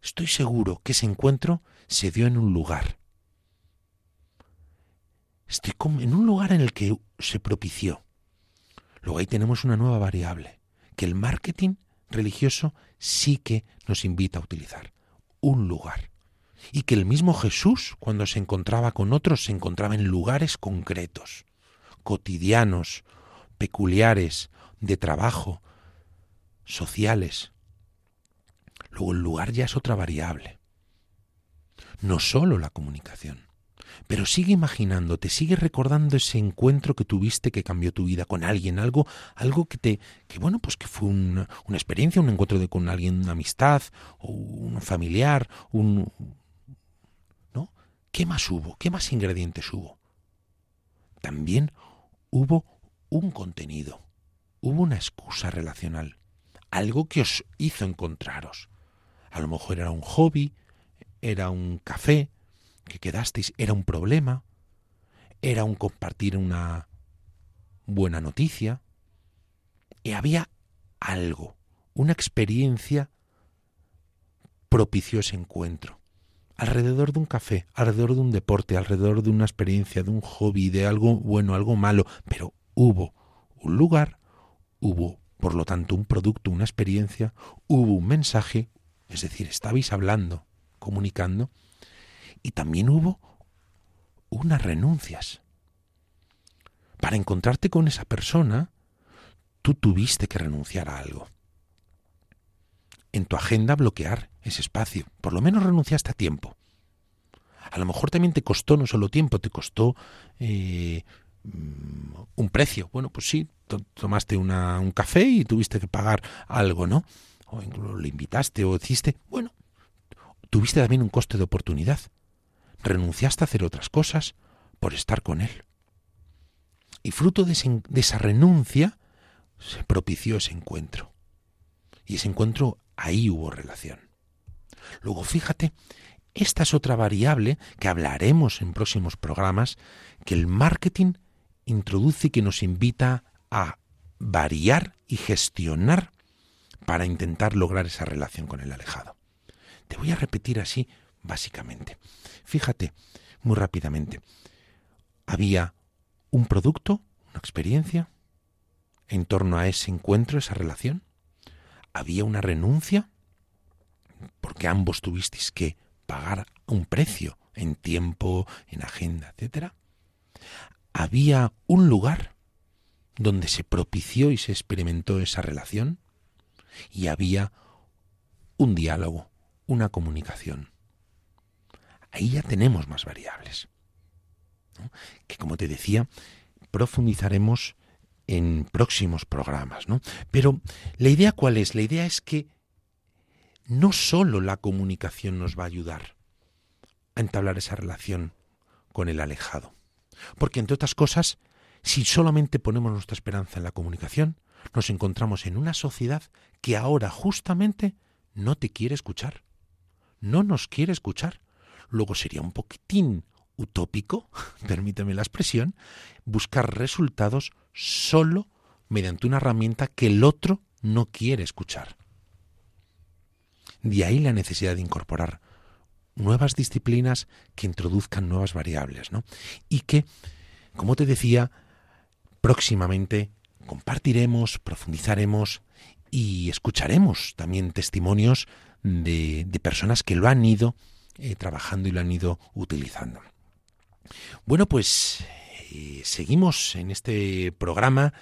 Estoy seguro que ese encuentro se dio en un lugar. Estoy en un lugar en el que se propició. Luego ahí tenemos una nueva variable que el marketing religioso sí que nos invita a utilizar. Un lugar. Y que el mismo Jesús, cuando se encontraba con otros, se encontraba en lugares concretos, cotidianos, peculiares, de trabajo, sociales. Luego el lugar ya es otra variable. No solo la comunicación. Pero sigue imaginándote, sigue recordando ese encuentro que tuviste que cambió tu vida con alguien, algo, algo que te, que bueno, pues que fue una, una experiencia, un encuentro con alguien, una amistad, o un familiar, un, ¿no? ¿Qué más hubo? ¿Qué más ingredientes hubo? También hubo un contenido, hubo una excusa relacional, algo que os hizo encontraros. A lo mejor era un hobby, era un café, que quedasteis era un problema, era un compartir una buena noticia, y había algo, una experiencia propició ese encuentro. Alrededor de un café, alrededor de un deporte, alrededor de una experiencia, de un hobby, de algo bueno, algo malo, pero hubo un lugar, hubo, por lo tanto, un producto, una experiencia, hubo un mensaje, es decir, estabais hablando, comunicando, y también hubo unas renuncias. Para encontrarte con esa persona, tú tuviste que renunciar a algo. En tu agenda bloquear ese espacio. Por lo menos renunciaste a tiempo. A lo mejor también te costó no solo tiempo, te costó eh, mm, un precio. Bueno, pues sí, tomaste una, un café y tuviste que pagar algo, ¿no? O incluso le invitaste o hiciste. Bueno, tuviste también un coste de oportunidad renunciaste a hacer otras cosas por estar con Él. Y fruto de, esa renuncia se propició ese encuentro. Y ese encuentro ahí hubo relación. Luego fíjate, esta es otra variable que hablaremos en próximos programas, que el marketing introduce y que nos invita a variar y gestionar para intentar lograr esa relación con el alejado. Te voy a repetir así básicamente. Fíjate, muy rápidamente, había un producto, una experiencia, en torno a ese encuentro, esa relación. Había una renuncia, porque ambos tuvisteis que pagar un precio en tiempo, en agenda, etc. Había un lugar donde se propició y se experimentó esa relación y había un diálogo, una comunicación ahí ya tenemos más variables. Que como te decía, profundizaremos en próximos programas, ¿no? Pero la idea cuál es? La idea es que no solo la comunicación nos va a ayudar a entablar esa relación con el alejado. Porque entre otras cosas, si solamente ponemos nuestra esperanza en la comunicación, nos encontramos en una sociedad que ahora justamente no te quiere escuchar. No nos quiere escuchar. Luego sería un poquitín utópico, permíteme la expresión, buscar resultados solo mediante una herramienta que el otro no quiere escuchar. De ahí la necesidad de incorporar nuevas disciplinas que introduzcan nuevas variables, ¿no? Y que, como te decía, próximamente compartiremos, profundizaremos y escucharemos también testimonios de, de personas que lo han ido eh, trabajando y lo han ido utilizando. Bueno, pues eh, seguimos en este programa,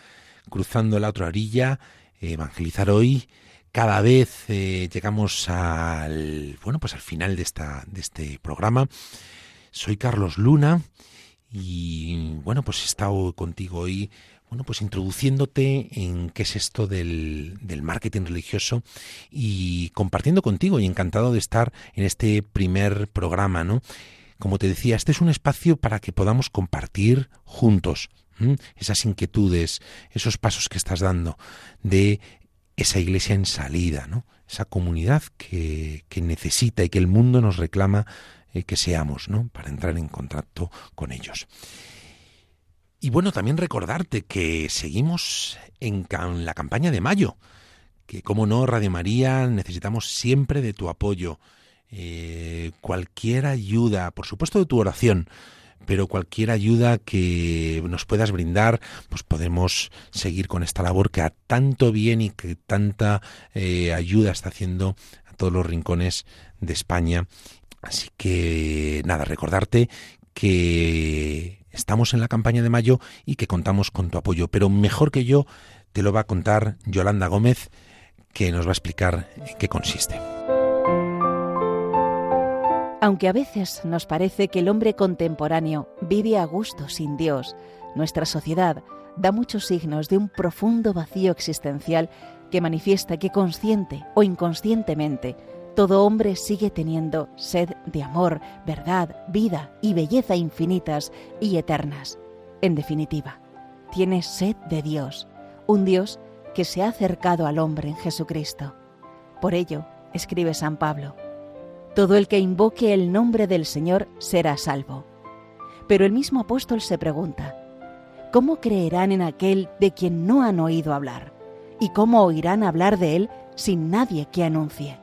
cruzando la otra orilla, evangelizar hoy. Cada vez eh, llegamos al bueno, pues al final de esta de este programa. Soy Carlos Luna y bueno, pues he estado contigo hoy bueno, pues introduciéndote en qué es esto del, del, marketing religioso y compartiendo contigo y encantado de estar en este primer programa, ¿no? Como te decía, este es un espacio para que podamos compartir juntos esas inquietudes, esos pasos que estás dando de esa iglesia en salida, ¿no? Esa comunidad que, que necesita y que el mundo nos reclama eh, que seamos, ¿no? Para entrar en contacto con ellos. Y bueno, también recordarte que seguimos en, la campaña de mayo, que como no, Radio María, necesitamos siempre de tu apoyo, eh, cualquier ayuda, por supuesto de tu oración, pero cualquier ayuda que nos puedas brindar, pues podemos seguir con esta labor que a tanto bien y que tanta eh, ayuda está haciendo a todos los rincones de España. Así que nada, recordarte que estamos en la campaña de mayo y que contamos con tu apoyo, pero mejor que yo te lo va a contar Yolanda Gómez, que nos va a explicar en qué consiste. Aunque a veces nos parece que el hombre contemporáneo vive a gusto sin Dios, nuestra sociedad da muchos signos de un profundo vacío existencial que manifiesta que consciente o inconscientemente todo hombre sigue teniendo sed de amor, verdad, vida y belleza infinitas y eternas. En definitiva, tiene sed de Dios, un Dios que se ha acercado al hombre en Jesucristo. Por ello, escribe San Pablo, todo el que invoque el nombre del Señor será salvo. Pero el mismo apóstol se pregunta, ¿cómo creerán en aquel de quien no han oído hablar? ¿Y cómo oirán hablar de él sin nadie que anuncie?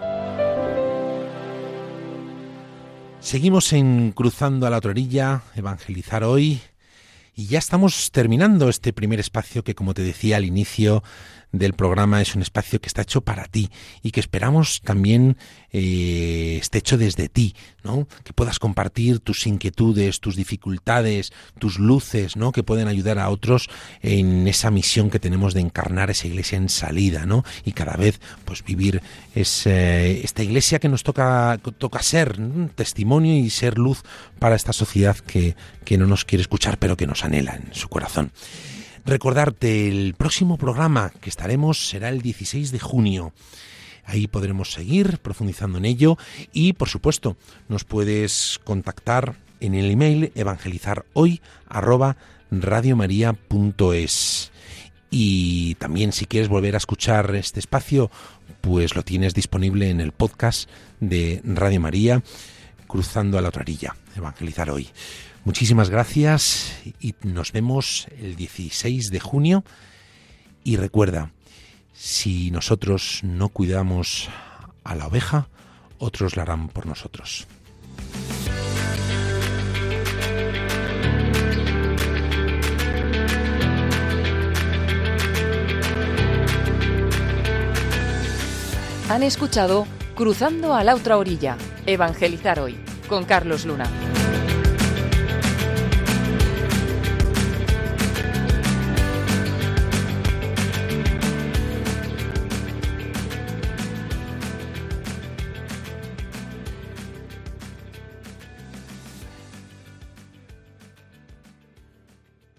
Seguimos en Cruzando a la otra orilla, evangelizar hoy, y ya estamos terminando este primer espacio que, como te decía al inicio del programa es un espacio que está hecho para ti y que esperamos también eh, esté hecho desde ti, ¿no? Que puedas compartir tus inquietudes, tus dificultades, tus luces, ¿no? Que pueden ayudar a otros en esa misión que tenemos de encarnar esa iglesia en salida, ¿no? Y cada vez, pues vivir esta iglesia que nos toca, toca ser testimonio y ser luz para esta sociedad que, que no nos quiere escuchar, pero que anhela en su corazón. Recordarte, el próximo programa que estaremos será el 16 de junio. Ahí podremos seguir profundizando en ello y, por supuesto, nos puedes contactar en el email evangelizarhoy@radiomaria.es. Y también si quieres volver a escuchar este espacio, pues lo tienes disponible en el podcast de Radio María, cruzando a la otra orilla, Evangelizar hoy. Muchísimas gracias y nos vemos el 16 de junio. Y recuerda, si nosotros no cuidamos a la oveja, otros la harán por nosotros. Han escuchado Cruzando a la otra orilla, Evangelizar hoy, con Carlos Luna.